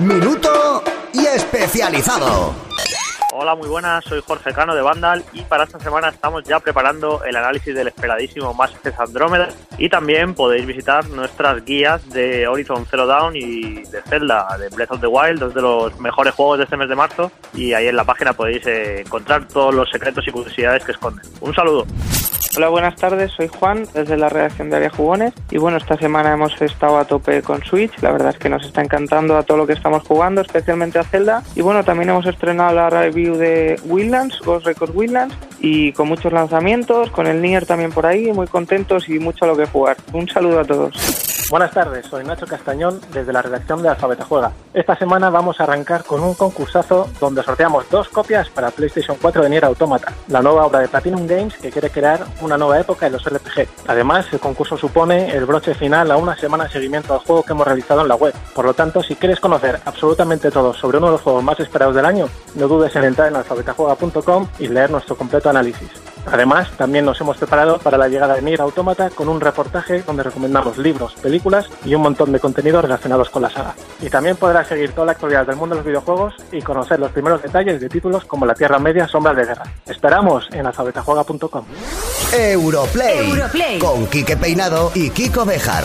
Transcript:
minuto y especializado. Hola, muy buenas, soy Jorge Cano de Vandal y para esta semana estamos ya preparando el análisis del esperadísimo Mass Effect Andromeda y también podéis visitar nuestras guías de Horizon Zero Dawn y de Zelda, de Breath of the Wild, dos de los mejores juegos de este mes de marzo y ahí en la página podéis eh, encontrar todos los secretos y curiosidades que esconden. Un saludo. Hola, buenas tardes, soy Juan desde la redacción de Área Jugones y bueno, esta semana hemos estado a tope con Switch, la verdad es que nos está encantando a todo lo que estamos jugando, especialmente a Zelda y bueno, también hemos estrenado la review de Wildlands, Ghost Record Wildlands y con muchos lanzamientos, con el Nier también por ahí, muy contentos y mucho a lo que jugar. Un saludo a todos. Buenas tardes, soy Nacho Castañón desde la redacción de Alfabeta Juega. Esta semana vamos a arrancar con un concursazo donde sorteamos dos copias para PlayStation 4 de Nier Automata, la nueva obra de Platinum Games que quiere crear una nueva época en los RPG. Además, el concurso supone el broche final a una semana de seguimiento al juego que hemos realizado en la web. Por lo tanto, si quieres conocer absolutamente todo sobre uno de los juegos más esperados del año, no dudes en entrar en alfabetajuega.com y leer nuestro completo análisis. Además, también nos hemos preparado para la llegada de Nier Automata con un reportaje donde recomendamos libros, películas y un montón de contenidos relacionados con la saga. Y también podrás seguir toda la actualidad del mundo de los videojuegos y conocer los primeros detalles de títulos como La Tierra Media, Sombras de Guerra. Esperamos en alfabetajuega.com. Europlay, con Quique Peinado y Kiko Bejar.